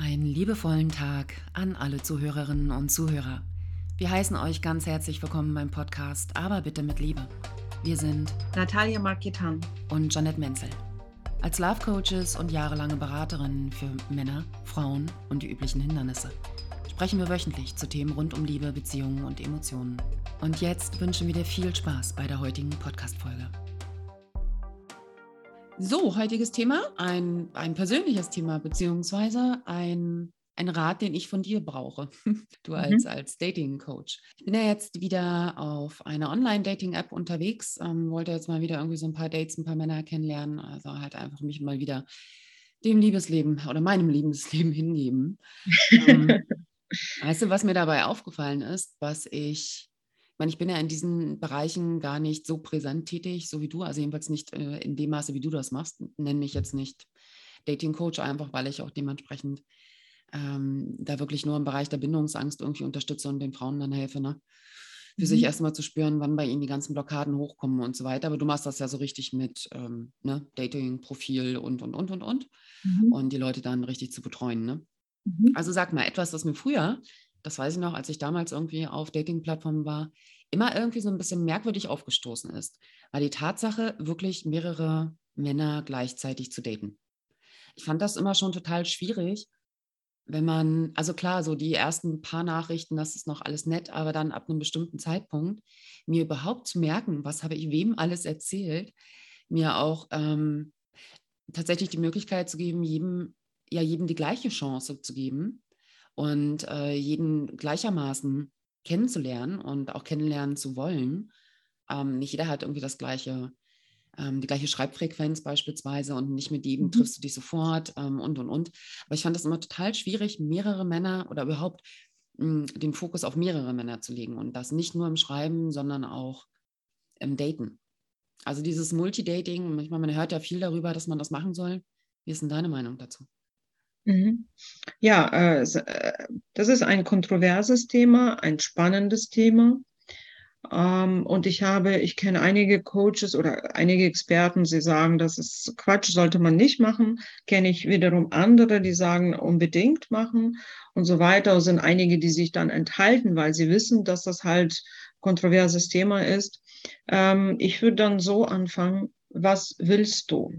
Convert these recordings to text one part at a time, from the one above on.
Einen liebevollen Tag an alle Zuhörerinnen und Zuhörer. Wir heißen euch ganz herzlich willkommen beim Podcast, aber bitte mit Liebe. Wir sind Natalia Marketan und Janet Menzel. Als Love Coaches und jahrelange Beraterinnen für Männer, Frauen und die üblichen Hindernisse sprechen wir wöchentlich zu Themen rund um Liebe, Beziehungen und Emotionen. Und jetzt wünschen wir dir viel Spaß bei der heutigen Podcast-Folge. So, heutiges Thema, ein, ein persönliches Thema, beziehungsweise ein, ein Rat, den ich von dir brauche. Du als, mhm. als Dating-Coach. Ich bin ja jetzt wieder auf einer Online-Dating-App unterwegs, ähm, wollte jetzt mal wieder irgendwie so ein paar Dates, ein paar Männer kennenlernen, also halt einfach mich mal wieder dem Liebesleben oder meinem Liebesleben hingeben. ähm, weißt du, was mir dabei aufgefallen ist, was ich ich meine, ich bin ja in diesen Bereichen gar nicht so präsent tätig, so wie du, also jedenfalls nicht äh, in dem Maße, wie du das machst. Nenne mich jetzt nicht Dating Coach, einfach weil ich auch dementsprechend ähm, da wirklich nur im Bereich der Bindungsangst irgendwie unterstütze und den Frauen dann helfe, ne? Für mhm. sich erstmal zu spüren, wann bei ihnen die ganzen Blockaden hochkommen und so weiter. Aber du machst das ja so richtig mit ähm, ne? Dating-Profil und, und, und, und, und. Mhm. Und die Leute dann richtig zu betreuen, ne? Mhm. Also sag mal, etwas, das mir früher das weiß ich noch, als ich damals irgendwie auf Dating-Plattformen war, immer irgendwie so ein bisschen merkwürdig aufgestoßen ist, war die Tatsache, wirklich mehrere Männer gleichzeitig zu daten. Ich fand das immer schon total schwierig, wenn man, also klar, so die ersten paar Nachrichten, das ist noch alles nett, aber dann ab einem bestimmten Zeitpunkt mir überhaupt zu merken, was habe ich wem alles erzählt, mir auch ähm, tatsächlich die Möglichkeit zu geben, jedem, ja, jedem die gleiche Chance zu geben und äh, jeden gleichermaßen kennenzulernen und auch kennenlernen zu wollen. Ähm, nicht jeder hat irgendwie das gleiche, ähm, die gleiche Schreibfrequenz beispielsweise und nicht mit jedem mhm. triffst du dich sofort ähm, und und und. Aber ich fand das immer total schwierig, mehrere Männer oder überhaupt mh, hm, den Fokus auf mehrere Männer zu legen und das nicht nur im Schreiben, sondern auch im Daten. Also dieses Multidating, manchmal man hört ja viel darüber, dass man das machen soll. Wie ist denn deine Meinung dazu? Mhm. Ja, äh, äh, das ist ein kontroverses Thema, ein spannendes Thema. Ähm, und ich habe, ich kenne einige Coaches oder einige Experten, sie sagen, das ist Quatsch, sollte man nicht machen. Kenne ich wiederum andere, die sagen, unbedingt machen und so weiter. Es sind einige, die sich dann enthalten, weil sie wissen, dass das halt kontroverses Thema ist. Ähm, ich würde dann so anfangen, was willst du?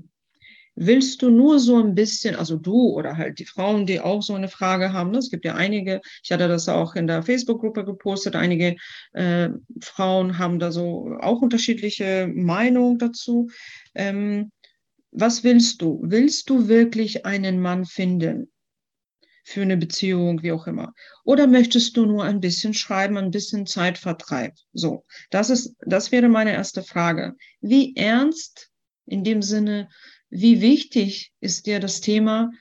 Willst du nur so ein bisschen, also du oder halt die Frauen, die auch so eine Frage haben, ne? es gibt ja einige, ich hatte das auch in der Facebook-Gruppe gepostet, einige äh, Frauen haben da so auch unterschiedliche Meinungen dazu. Ähm, was willst du? Willst du wirklich einen Mann finden? für eine Beziehung, wie auch immer. Oder möchtest du nur ein bisschen schreiben, ein bisschen Zeitvertreib? So, das ist, das wäre meine erste Frage. Wie ernst in dem Sinne wie wichtig ist dir das Thema,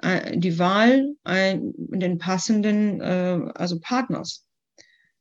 äh, die Wahl den passenden, äh, also Partners?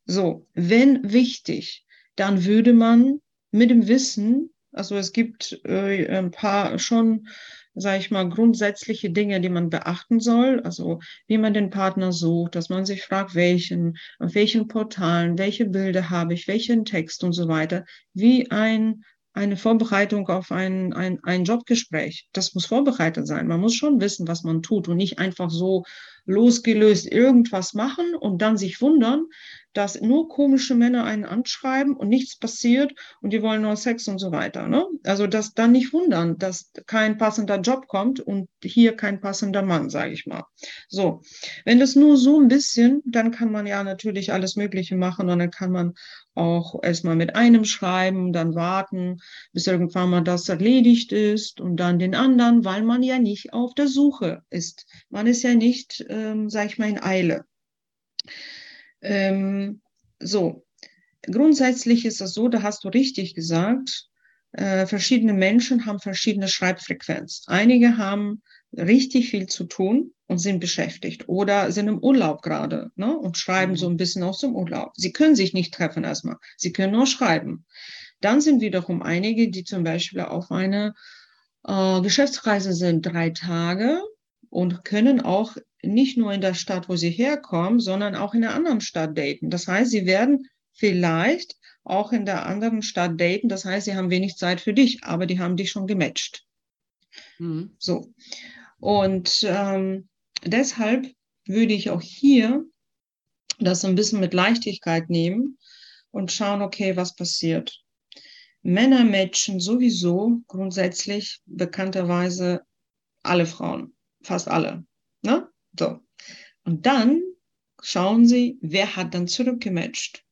So, wenn wichtig, dann würde man mit dem Wissen, also es gibt äh, ein paar schon, sage ich mal, grundsätzliche Dinge, die man beachten soll, also wie man den Partner sucht, dass man sich fragt, welchen, auf welchen Portalen, welche Bilder habe ich, welchen Text und so weiter, wie ein eine Vorbereitung auf ein, ein, ein Jobgespräch. Das muss vorbereitet sein. Man muss schon wissen, was man tut und nicht einfach so losgelöst irgendwas machen und dann sich wundern, dass nur komische Männer einen anschreiben und nichts passiert und die wollen nur Sex und so weiter. Ne? Also das dann nicht wundern, dass kein passender Job kommt und hier kein passender Mann, sage ich mal. So, wenn das nur so ein bisschen, dann kann man ja natürlich alles Mögliche machen und dann kann man auch erstmal mit einem schreiben, dann warten, bis irgendwann mal das erledigt ist und dann den anderen, weil man ja nicht auf der Suche ist. Man ist ja nicht, ähm, sag ich mal, in Eile. Ähm, so, grundsätzlich ist das so, da hast du richtig gesagt, äh, verschiedene Menschen haben verschiedene Schreibfrequenz. Einige haben richtig viel zu tun und sind beschäftigt oder sind im Urlaub gerade ne, und schreiben mhm. so ein bisschen aus dem Urlaub. Sie können sich nicht treffen erstmal, sie können nur schreiben. Dann sind wiederum einige, die zum Beispiel auf eine äh, Geschäftsreise sind, drei Tage und können auch nicht nur in der Stadt, wo sie herkommen, sondern auch in einer anderen Stadt daten. Das heißt, sie werden vielleicht auch in der anderen Stadt daten. Das heißt, sie haben wenig Zeit für dich, aber die haben dich schon gematcht. Mhm. So. Und ähm, Deshalb würde ich auch hier das ein bisschen mit Leichtigkeit nehmen und schauen, okay, was passiert. Männer matchen sowieso grundsätzlich bekannterweise alle Frauen, fast alle. Ne? So. Und dann schauen sie, wer hat dann zurückgematcht.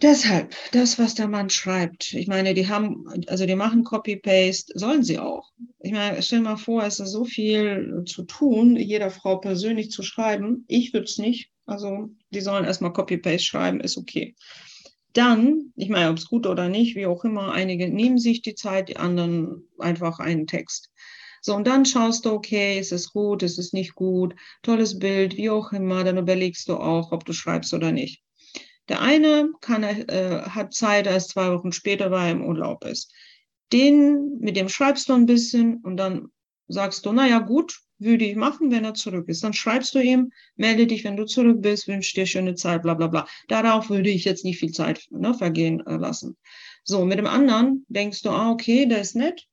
Deshalb, das, was der Mann schreibt, ich meine, die haben, also die machen Copy-Paste, sollen sie auch. Ich meine, stell mal vor, es ist so viel zu tun, jeder Frau persönlich zu schreiben. Ich würde es nicht. Also, die sollen erstmal Copy-Paste schreiben, ist okay. Dann, ich meine, ob es gut oder nicht, wie auch immer, einige nehmen sich die Zeit, die anderen einfach einen Text. So, und dann schaust du, okay, ist es gut, ist es nicht gut, tolles Bild, wie auch immer, dann überlegst du auch, ob du schreibst oder nicht. Der eine kann, äh, hat Zeit, als zwei Wochen später, weil er im Urlaub ist. Den, mit dem schreibst du ein bisschen und dann sagst du, naja, gut, würde ich machen, wenn er zurück ist. Dann schreibst du ihm, melde dich, wenn du zurück bist, wünsche dir schöne Zeit, bla bla bla. Darauf würde ich jetzt nicht viel Zeit ne, vergehen äh, lassen. So, mit dem anderen denkst du, ah, okay, der ist nett.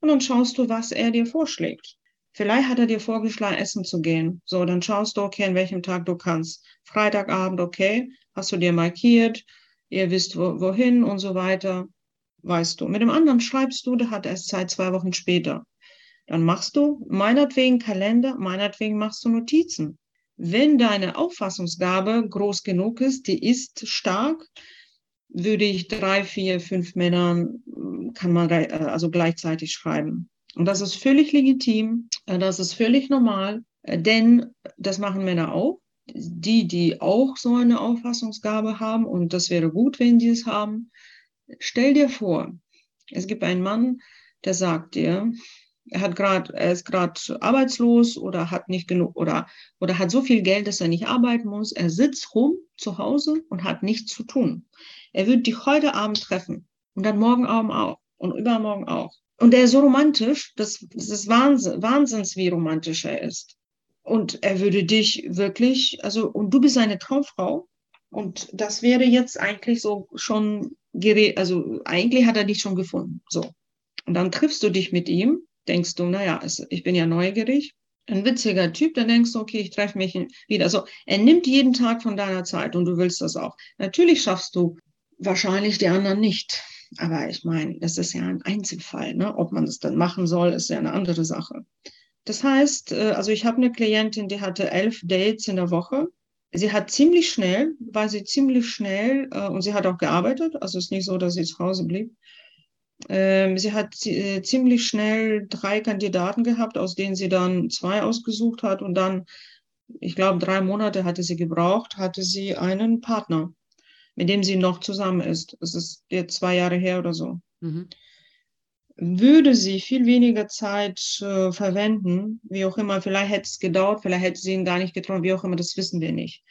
Und dann schaust du, was er dir vorschlägt. Vielleicht hat er dir vorgeschlagen, essen zu gehen. So, dann schaust du, okay, an welchem Tag du kannst. Freitagabend, okay hast du dir markiert, ihr wisst wo, wohin und so weiter, weißt du. Mit dem anderen schreibst du, der hat erst Zeit zwei Wochen später. Dann machst du meinetwegen Kalender, meinetwegen machst du Notizen. Wenn deine Auffassungsgabe groß genug ist, die ist stark, würde ich drei, vier, fünf Männern, kann man äh, also gleichzeitig schreiben. Und das ist völlig legitim, äh, das ist völlig normal, äh, denn das machen Männer auch die, die auch so eine Auffassungsgabe haben, und das wäre gut, wenn die es haben, stell dir vor, es gibt einen Mann, der sagt dir, er hat gerade, er ist gerade arbeitslos oder hat nicht genug oder, oder hat so viel Geld, dass er nicht arbeiten muss. Er sitzt rum zu Hause und hat nichts zu tun. Er wird dich heute Abend treffen und dann morgen Abend auch und übermorgen auch. Und er ist so romantisch, dass das ist Wahnsinn, Wahnsinns, wie romantisch er ist. Und er würde dich wirklich, also, und du bist seine Traumfrau. Und das wäre jetzt eigentlich so schon, also eigentlich hat er dich schon gefunden. So. Und dann triffst du dich mit ihm, denkst du, naja, ich bin ja neugierig. Ein witziger Typ, dann denkst du, okay, ich treffe mich wieder. Also er nimmt jeden Tag von deiner Zeit und du willst das auch. Natürlich schaffst du wahrscheinlich die anderen nicht. Aber ich meine, das ist ja ein Einzelfall. Ne? Ob man das dann machen soll, ist ja eine andere Sache. Das heißt, äh, also ich habe eine Klientin, die hatte elf Dates in der Woche. Sie hat ziemlich schnell, war sie ziemlich schnell äh, und sie hat auch gearbeitet. Also es ist nicht so, dass sie zu Hause blieb. Ähm, sie hat äh, ziemlich schnell drei Kandidaten gehabt, aus denen sie dann zwei ausgesucht hat und dann, ich glaube, drei Monate hatte sie gebraucht, hatte sie einen Partner, mit dem sie noch zusammen ist. Es ist jetzt zwei Jahre her oder so. Mhm würde sie viel weniger Zeit äh, verwenden, wie auch immer, vielleicht hätte es gedauert, vielleicht hätte sie ihn gar nicht getraut, wie auch immer, das wissen wir nicht.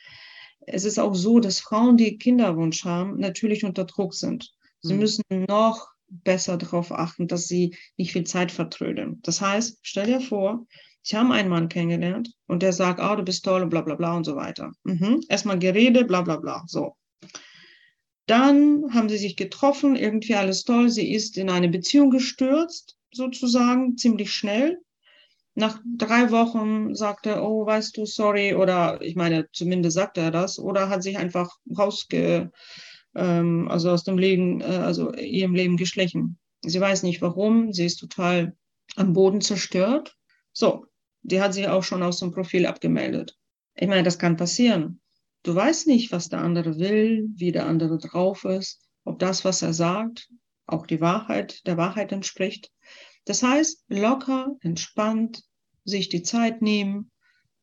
Es ist auch so, dass Frauen, die Kinderwunsch haben, natürlich unter Druck sind. Sie mhm. müssen noch besser darauf achten, dass sie nicht viel Zeit vertrödeln. Das heißt, stell dir vor, ich habe einen Mann kennengelernt und der sagt, oh, du bist toll und bla bla bla und so weiter. Mhm. Erstmal Gerede, bla bla bla. So. Dann haben sie sich getroffen, irgendwie alles toll. Sie ist in eine Beziehung gestürzt, sozusagen, ziemlich schnell. Nach drei Wochen sagte er, oh, weißt du, sorry, oder ich meine, zumindest sagte er das, oder hat sich einfach rausge, ähm, also aus dem Leben, äh, also ihrem Leben geschlichen. Sie weiß nicht warum, sie ist total am Boden zerstört. So, die hat sich auch schon aus dem Profil abgemeldet. Ich meine, das kann passieren. Du weißt nicht, was der andere will, wie der andere drauf ist, ob das, was er sagt, auch die Wahrheit, der Wahrheit entspricht. Das heißt, locker, entspannt, sich die Zeit nehmen,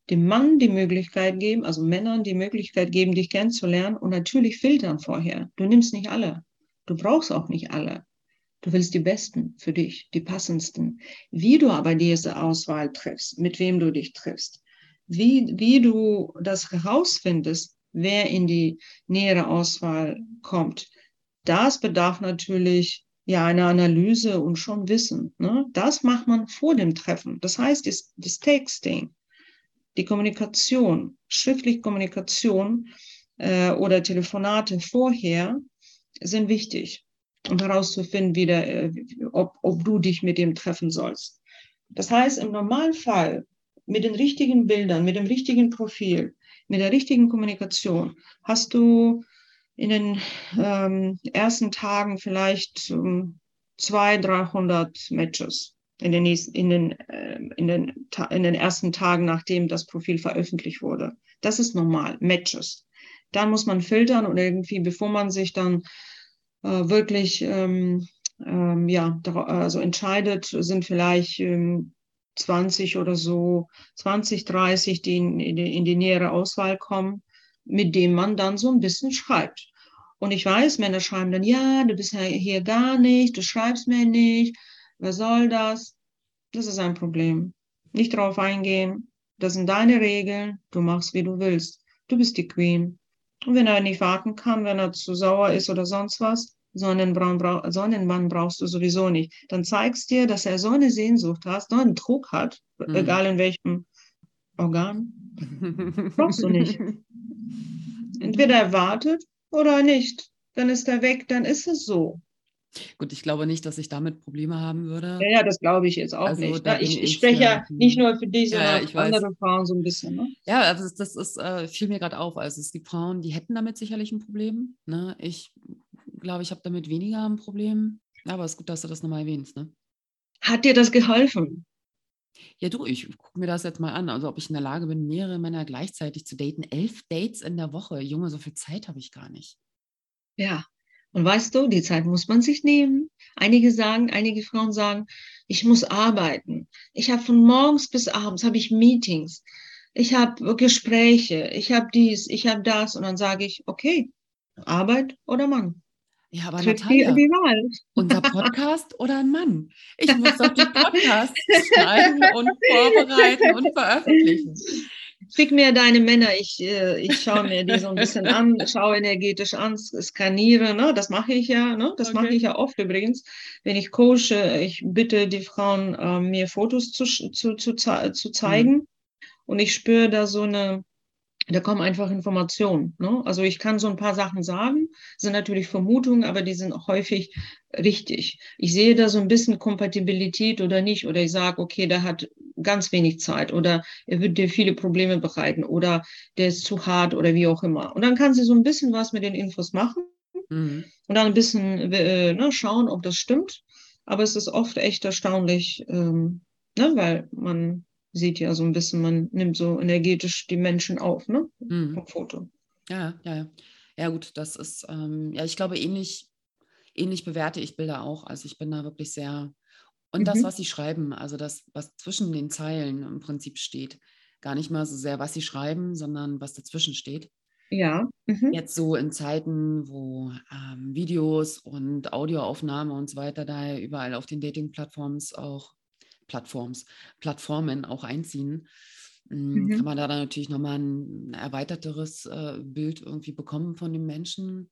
dem Mann die Möglichkeit geben, also Männern die Möglichkeit geben, dich kennenzulernen und natürlich filtern vorher. Du nimmst nicht alle. Du brauchst auch nicht alle. Du willst die Besten für dich, die passendsten. Wie du aber diese Auswahl triffst, mit wem du dich triffst, wie, wie du das herausfindest, wer in die nähere Auswahl kommt, das bedarf natürlich ja einer Analyse und schon Wissen. Ne? Das macht man vor dem Treffen. Das heißt, das, das Texting, die Kommunikation, schriftliche Kommunikation äh, oder Telefonate vorher sind wichtig, um herauszufinden, wie der, äh, ob, ob du dich mit dem treffen sollst. Das heißt, im Normalfall mit den richtigen Bildern, mit dem richtigen Profil, mit der richtigen Kommunikation, hast du in den ähm, ersten Tagen vielleicht ähm, 200, 300 Matches in den, nächsten, in, den, äh, in, den, in den ersten Tagen, nachdem das Profil veröffentlicht wurde. Das ist normal, Matches. Dann muss man filtern und irgendwie, bevor man sich dann äh, wirklich ähm, ähm, ja, also entscheidet, sind vielleicht ähm, 20 oder so, 20, 30, die in, in, die, in die nähere Auswahl kommen, mit dem man dann so ein bisschen schreibt. Und ich weiß, Männer schreiben dann, ja, du bist hier gar nicht, du schreibst mir nicht, was soll das? Das ist ein Problem. Nicht drauf eingehen. Das sind deine Regeln. Du machst, wie du willst. Du bist die Queen. Und wenn er nicht warten kann, wenn er zu sauer ist oder sonst was, Sonnenbrand, Sonnenmann brauchst du sowieso nicht. Dann zeigst dir, dass er so eine Sehnsucht hat, so einen Druck hat, mhm. egal in welchem Organ. brauchst du nicht. Entweder er wartet oder nicht. Dann ist er weg, dann ist es so. Gut, ich glaube nicht, dass ich damit Probleme haben würde. Ja, ja das glaube ich jetzt auch also, nicht. Ich, ich, spreche ja nicht nur für dich, sondern ja, für andere Frauen so ein bisschen. Ne? Ja, also das, das ist, äh, fiel mir gerade auf. Also es gibt Frauen, die hätten damit sicherlich ein Problem. Ne? Ich glaube, ich habe damit weniger ein Problem. Aber es ist gut, dass du das nochmal erwähnst. Ne? Hat dir das geholfen? Ja, du, ich gucke mir das jetzt mal an. Also, ob ich in der Lage bin, mehrere Männer gleichzeitig zu daten. Elf Dates in der Woche. Junge, so viel Zeit habe ich gar nicht. Ja, und weißt du, die Zeit muss man sich nehmen. Einige sagen, einige Frauen sagen, ich muss arbeiten. Ich habe von morgens bis abends habe ich Meetings. Ich habe Gespräche. Ich habe dies, ich habe das. Und dann sage ich, okay, Arbeit oder Mann. Ja, aber Natalia, die Wahl. unser Podcast oder ein Mann? Ich muss doch die Podcasts schreiben und vorbereiten und veröffentlichen. Schick mir deine Männer, ich, äh, ich schaue mir die so ein bisschen an, schaue energetisch an, skaniere, ne? das mache ich ja, ne? das okay. mache ich ja oft übrigens. Wenn ich coache, ich bitte die Frauen, äh, mir Fotos zu, zu, zu, zu zeigen mhm. und ich spüre da so eine, da kommen einfach Informationen. Ne? Also ich kann so ein paar Sachen sagen, sind natürlich Vermutungen, aber die sind häufig richtig. Ich sehe da so ein bisschen Kompatibilität oder nicht, oder ich sage, okay, der hat ganz wenig Zeit oder er wird dir viele Probleme bereiten oder der ist zu hart oder wie auch immer. Und dann kann sie so ein bisschen was mit den Infos machen mhm. und dann ein bisschen äh, ne, schauen, ob das stimmt. Aber es ist oft echt erstaunlich, ähm, ne, weil man sieht ja so ein bisschen, man nimmt so energetisch die Menschen auf, ne? Mhm. Vom Foto. Ja, ja, ja. Ja, gut, das ist, ähm, ja, ich glaube, ähnlich, ähnlich bewerte ich Bilder auch. Also ich bin da wirklich sehr, und mhm. das, was sie schreiben, also das, was zwischen den Zeilen im Prinzip steht. Gar nicht mal so sehr, was sie schreiben, sondern was dazwischen steht. Ja. Mhm. Jetzt so in Zeiten, wo ähm, Videos und Audioaufnahme und so weiter da überall auf den Dating-Plattforms auch Plattforms, Plattformen auch einziehen, hm, mhm. kann man da dann natürlich nochmal ein erweiterteres äh, Bild irgendwie bekommen von dem Menschen.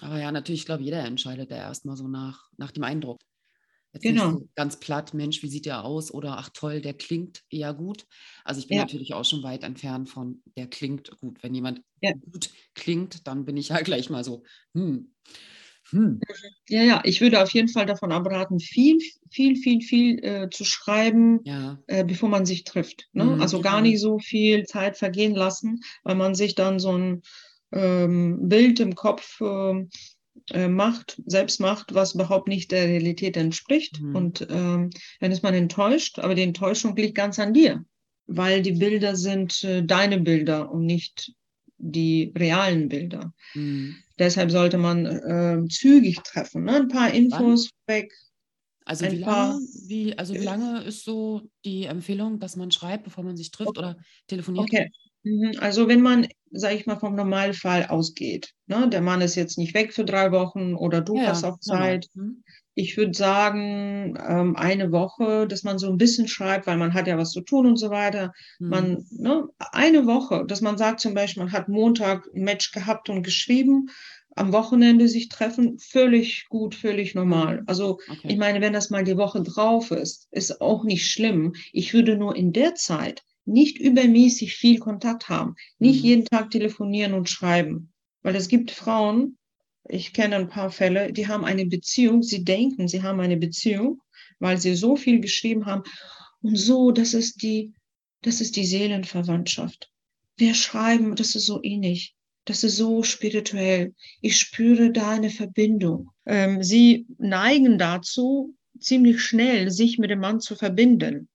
Aber ja, natürlich, ich glaube, jeder entscheidet da erstmal so nach, nach dem Eindruck. Jetzt genau. So ganz platt, Mensch, wie sieht der aus? Oder ach toll, der klingt eher gut. Also ich bin ja. natürlich auch schon weit entfernt von, der klingt gut. Wenn jemand ja. gut klingt, dann bin ich ja gleich mal so, hm, hm. Ja, ja, ich würde auf jeden Fall davon abraten, viel, viel, viel, viel äh, zu schreiben, ja. äh, bevor man sich trifft. Ne? Mhm, also gar nicht so viel Zeit vergehen lassen, weil man sich dann so ein ähm, Bild im Kopf ähm, äh, macht, selbst macht, was überhaupt nicht der Realität entspricht. Mhm. Und ähm, dann ist man enttäuscht, aber die Enttäuschung liegt ganz an dir, weil die Bilder sind äh, deine Bilder und nicht die realen Bilder. Mhm. Deshalb sollte man äh, zügig treffen, ne? ein paar Infos Wann? weg. Also wie, lange, wie, also wie lange ist so die Empfehlung, dass man schreibt, bevor man sich trifft okay. oder telefoniert? Okay. Mhm. Also wenn man, sage ich mal, vom Normalfall ausgeht, ne? der Mann ist jetzt nicht weg für drei Wochen oder du ja, hast auch Zeit, mhm ich würde sagen, ähm, eine Woche, dass man so ein bisschen schreibt, weil man hat ja was zu tun und so weiter. Mhm. Man, ne, eine Woche, dass man sagt zum Beispiel, man hat Montag ein Match gehabt und geschrieben, am Wochenende sich treffen, völlig gut, völlig normal. Also okay. ich meine, wenn das mal die Woche drauf ist, ist auch nicht schlimm. Ich würde nur in der Zeit nicht übermäßig viel Kontakt haben, nicht mhm. jeden Tag telefonieren und schreiben. Weil es gibt Frauen, ich kenne ein paar Fälle, die haben eine Beziehung, sie denken, sie haben eine Beziehung, weil sie so viel geschrieben haben. Und so, das ist die, das ist die Seelenverwandtschaft. Wir schreiben, das ist so ähnlich. Das ist so spirituell. Ich spüre da eine Verbindung. Ähm, sie neigen dazu, ziemlich schnell sich mit dem Mann zu verbinden.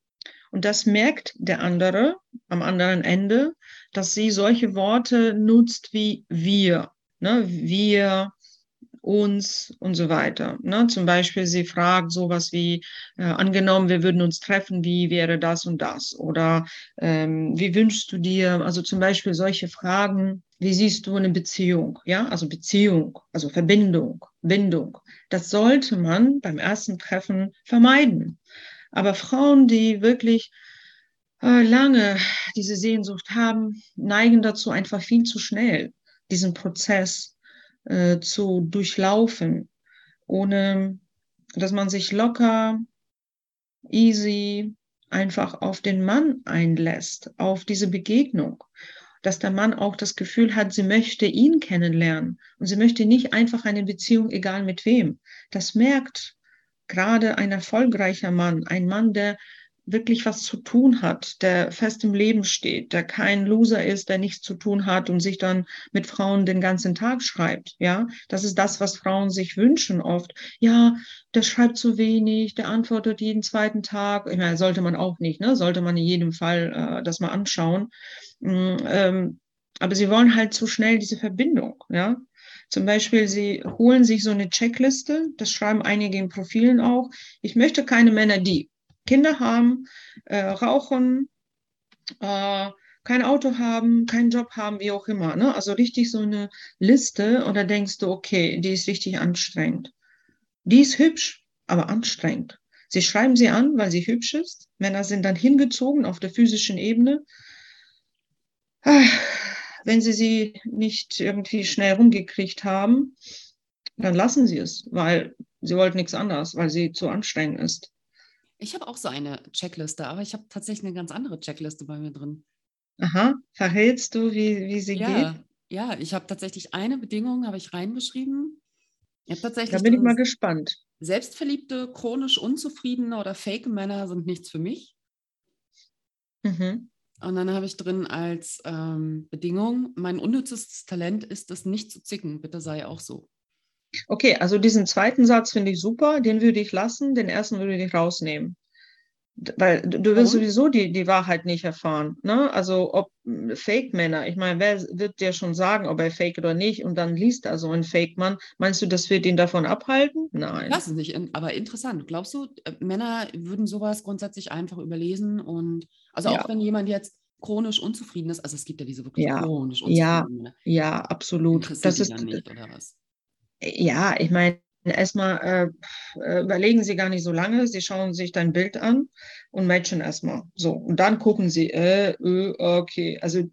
Und das merkt der andere am anderen Ende, dass sie solche Worte nutzt wie wir. Ne? Wir, uns und so weiter. Ne? Zum Beispiel, sie fragt sowas wie, äh, angenommen, wir würden uns treffen, wie wäre das und das? Oder ähm, wie wünschst du dir? Also zum Beispiel solche Fragen, wie siehst du eine Beziehung? Ja, also Beziehung, also Verbindung, Bindung. Das sollte man beim ersten Treffen vermeiden. Aber Frauen, die wirklich äh, lange diese Sehnsucht haben, neigen dazu einfach viel zu schnell, diesen Prozess äh, zu durchlaufen, ohne dass man sich locker, easy einfach auf den Mann einlässt, auf diese Begegnung. Dass der Mann auch das Gefühl hat, sie möchte ihn kennenlernen und sie möchte nicht einfach eine Beziehung, egal mit wem. Das merkt gerade ein erfolgreicher Mann, ein Mann, der wirklich was zu tun hat, der fest im Leben steht, der kein Loser ist, der nichts zu tun hat und sich dann mit Frauen den ganzen Tag schreibt. Ja, das ist das, was Frauen sich wünschen oft. Ja, der schreibt zu wenig, der antwortet jeden zweiten Tag. Ich meine, sollte man auch nicht, ne? Sollte man in jedem Fall äh, das mal anschauen. Mm, ähm, aber sie wollen halt zu schnell diese Verbindung, ja. Zum Beispiel, sie holen sich so eine Checkliste, das schreiben einige in Profilen auch. Ich möchte keine Männer, die Kinder haben, äh, rauchen, äh, kein Auto haben, keinen Job haben, wie auch immer. Ne? Also richtig so eine Liste und da denkst du, okay, die ist richtig anstrengend. Die ist hübsch, aber anstrengend. Sie schreiben sie an, weil sie hübsch ist. Männer sind dann hingezogen auf der physischen Ebene. Ah, wenn sie sie nicht irgendwie schnell rumgekriegt haben, dann lassen sie es, weil sie wollten nichts anderes, weil sie zu anstrengend ist. Ich habe auch so eine Checkliste, aber ich habe tatsächlich eine ganz andere Checkliste bei mir drin. Aha, verrätst du, wie, wie sie ja, geht? Ja, ich habe tatsächlich eine Bedingung, habe ich reingeschrieben. Ich tatsächlich da bin ich mal gespannt. Selbstverliebte, chronisch unzufriedene oder fake Männer sind nichts für mich. Mhm. Und dann habe ich drin als ähm, Bedingung, mein unnützes Talent ist es nicht zu zicken, bitte sei auch so. Okay, also diesen zweiten Satz finde ich super, den würde ich lassen, den ersten würde ich rausnehmen. Weil du wirst Warum? sowieso die, die Wahrheit nicht erfahren. Ne? Also ob Fake-Männer, ich meine, wer wird dir schon sagen, ob er fake oder nicht und dann liest er so einen Fake-Mann. Meinst du, das wird ihn davon abhalten? Nein. Das ist nicht, aber interessant. Glaubst du, äh, Männer würden sowas grundsätzlich einfach überlesen und also ja. auch wenn jemand jetzt chronisch unzufrieden ist, also es gibt ja diese wirklich ja. chronisch unzufrieden. Ja, ja, absolut. Das ist nicht, oder was? Ja, ich meine, erstmal äh, überlegen Sie gar nicht so lange. Sie schauen sich dein Bild an und matchen erstmal. So, und dann gucken Sie, äh, äh, okay. Also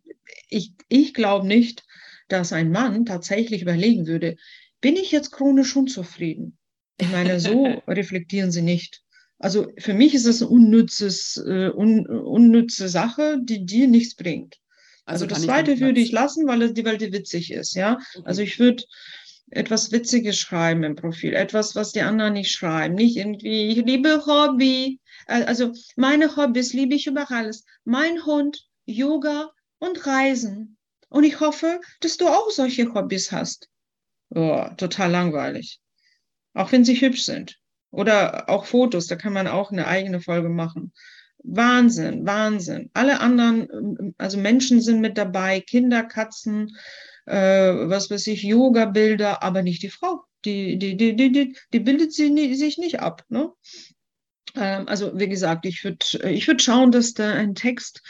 ich, ich glaube nicht, dass ein Mann tatsächlich überlegen würde, bin ich jetzt chronisch unzufrieden? Ich meine, so reflektieren sie nicht. Also für mich ist es eine unnützes, äh, un, unnütze Sache, die dir nichts bringt. Also, also das zweite würde ich lassen, weil es die, die witzig ist, ja. Okay. Also ich würde etwas Witziges schreiben im Profil, etwas, was die anderen nicht schreiben. Nicht irgendwie, ich liebe Hobby. Also meine Hobbys liebe ich über alles. Mein Hund, Yoga und Reisen. Und ich hoffe, dass du auch solche Hobbys hast. Oh, total langweilig. Auch wenn sie hübsch sind. Oder auch Fotos, da kann man auch eine eigene Folge machen. Wahnsinn, Wahnsinn. Alle anderen, also Menschen sind mit dabei, Kinder, Katzen, äh, was weiß ich, Yoga-Bilder, aber nicht die Frau. Die, die, die, die, die, bildet sie nie, sich nicht ab. Ne? Ähm, also wie gesagt, ich würde ich würd schauen, dass da ein Text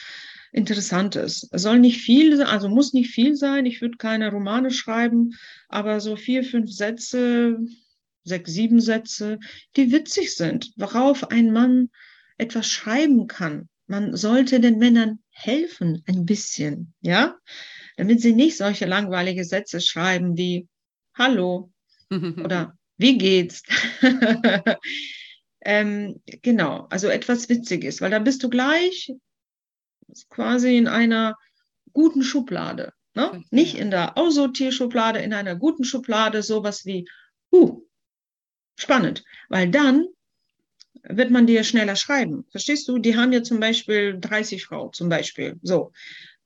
interessant ist. Es soll nicht viel, also muss nicht viel sein. Ich würde keine Romane schreiben, aber so vier, fünf Sätze, sechs, sieben Sätze, die witzig sind, worauf ein Mann etwas schreiben kann. Man sollte den Männern helfen, ein bisschen, ja damit sie nicht solche langweilige Sätze schreiben wie Hallo oder Wie geht's? ähm, genau, also etwas Witziges, weil da bist du gleich quasi in einer guten Schublade. Ne? Nicht in der Aussortierschublade, in einer guten Schublade, sowas wie, uh, spannend, weil dann wird man dir schneller schreiben. Verstehst du? Die haben ja zum Beispiel 30 Frau, zum Beispiel. So.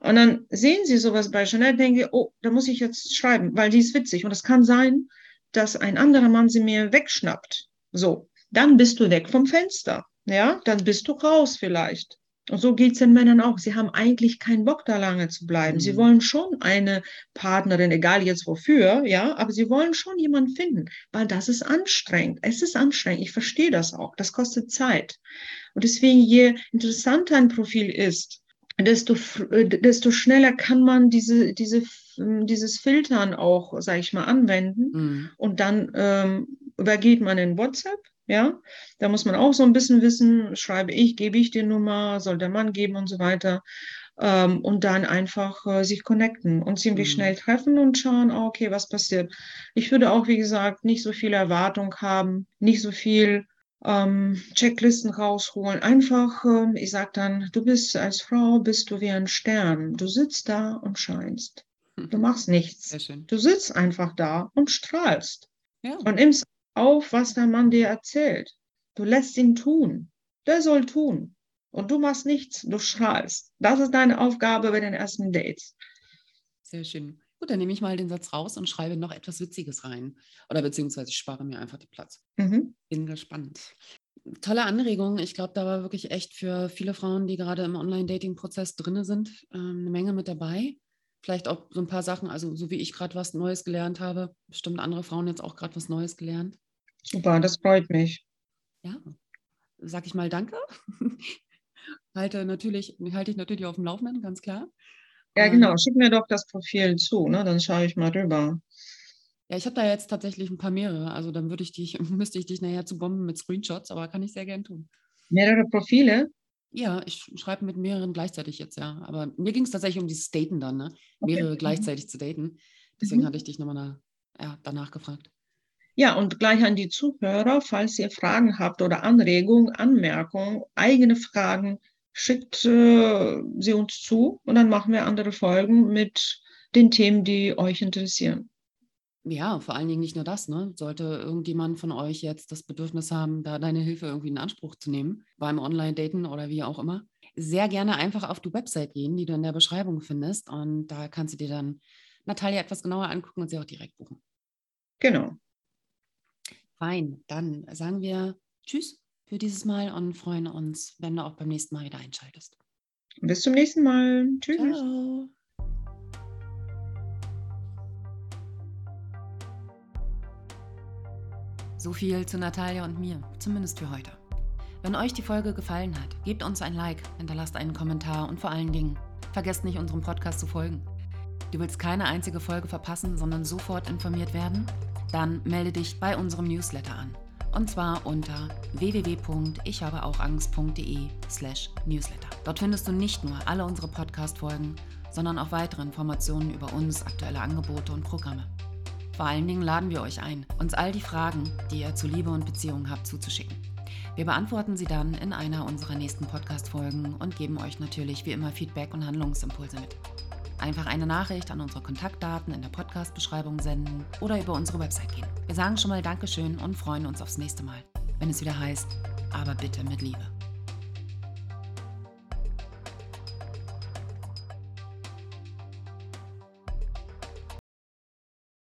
Und dann sehen sie sowas bei Chanel, denken, oh, da muss ich jetzt schreiben, weil die ist witzig. Und es kann sein, dass ein anderer Mann sie mir wegschnappt. So. Dann bist du weg vom Fenster. Ja, dann bist du raus vielleicht. Und so geht es den Männern auch. Sie haben eigentlich keinen Bock, da lange zu bleiben. Mhm. Sie wollen schon eine Partnerin, egal jetzt wofür, ja, aber sie wollen schon jemanden finden, weil das ist anstrengend. Es ist anstrengend. Ich verstehe das auch. Das kostet Zeit. Und deswegen, je interessanter ein Profil ist, desto, desto schneller kann man diese, diese, dieses Filtern auch, sage ich mal, anwenden. Mhm. Und dann ähm, übergeht man in WhatsApp ja, da muss man auch so ein bisschen wissen, schreibe ich, gebe ich die Nummer, soll der Mann geben und so weiter. Ähm, und dann einfach äh, sich connecten und ziemlich mhm. schnell treffen und schauen, oh, okay, was passiert. Ich würde auch, wie gesagt, nicht so viel Erwartung haben, nicht so viel ähm, Checklisten rausholen. Einfach, ähm, ich sage dann, du bist als Frau, bist du wie ein Stern. Du sitzt da und scheinst. Du machst nichts. Du sitzt einfach da und strahlst. Ja. Und im auf, was der Mann dir erzählt. Du lässt ihn tun. Der soll tun. Und du machst nichts, du strahlst. Das ist deine Aufgabe bei den ersten Dates. Sehr schön. Gut, dann nehme ich mal den Satz raus und schreibe noch etwas Witziges rein. Oder beziehungsweise ich spare mir einfach den Platz. Mhm. Bin gespannt. Tolle Anregung. Ich glaube, da war wirklich echt für viele Frauen, die gerade im Online-Dating-Prozess drin sind, ähm, eine Menge mit dabei vielleicht auch so ein paar Sachen, also so wie ich gerade was Neues gelernt habe, bestimmt andere Frauen jetzt auch gerade was Neues gelernt. Super, das freut mich. Ja, sag ich mal Danke. halte natürlich, halte ich natürlich auf dem Laufenden, ganz klar. Ja, genau. Schick mir doch das Profil zu, ne? Dann schaue ich mal rüber. Ja, ich habe da jetzt tatsächlich ein paar mehrere. Also dann würde ich dich, müsste ich dich nachher zu bomben mit Screenshots, aber kann ich sehr gern tun. Mehrere Profile? Ja, ich schreibe mit mehreren gleichzeitig jetzt, ja. Aber mir ging es tatsächlich um dieses Daten dann, ne? Mehrere okay. gleichzeitig zu daten. Deswegen mhm. hatte ich dich nochmal ja, danach gefragt. Ja, und gleich an die Zuhörer, falls ihr Fragen habt oder Anregungen, Anmerkungen, eigene Fragen, schickt äh, sie uns zu und dann machen wir andere Folgen mit den Themen, die euch interessieren. Ja, vor allen Dingen nicht nur das, ne? Sollte irgendjemand von euch jetzt das Bedürfnis haben, da deine Hilfe irgendwie in Anspruch zu nehmen, beim Online-Daten oder wie auch immer, sehr gerne einfach auf die Website gehen, die du in der Beschreibung findest. Und da kannst du dir dann Natalia etwas genauer angucken und sie auch direkt buchen. Genau. Fein, dann sagen wir Tschüss für dieses Mal und freuen uns, wenn du auch beim nächsten Mal wieder einschaltest. Bis zum nächsten Mal. Tschüss. Ciao. So viel zu Natalia und mir, zumindest für heute. Wenn euch die Folge gefallen hat, gebt uns ein Like, hinterlasst einen Kommentar und vor allen Dingen, vergesst nicht, unserem Podcast zu folgen. Du willst keine einzige Folge verpassen, sondern sofort informiert werden? Dann melde dich bei unserem Newsletter an. Und zwar unter www.ichhabeauchangst.de slash newsletter. Dort findest du nicht nur alle unsere Podcast-Folgen, sondern auch weitere Informationen über uns, aktuelle Angebote und Programme. Vor allen Dingen laden wir euch ein, uns all die Fragen, die ihr zu Liebe und Beziehungen habt, zuzuschicken. Wir beantworten sie dann in einer unserer nächsten Podcast-Folgen und geben euch natürlich wie immer Feedback und Handlungsimpulse mit. Einfach eine Nachricht an unsere Kontaktdaten in der Podcast-Beschreibung senden oder über unsere Website gehen. Wir sagen schon mal Dankeschön und freuen uns aufs nächste Mal, wenn es wieder heißt, aber bitte mit Liebe.